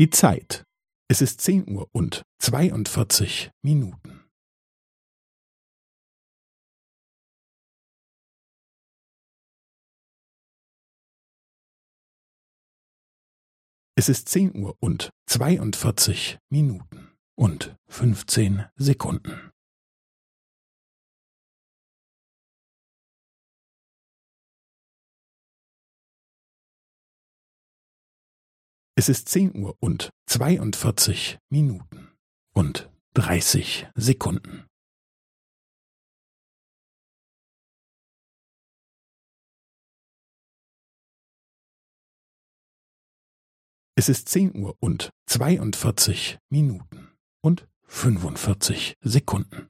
Die Zeit. Es ist zehn Uhr und zweiundvierzig Minuten. Es ist zehn Uhr und zweiundvierzig Minuten und fünfzehn Sekunden. Es ist zehn Uhr und zweiundvierzig Minuten und dreißig Sekunden. Es ist zehn Uhr und zweiundvierzig Minuten und fünfundvierzig Sekunden.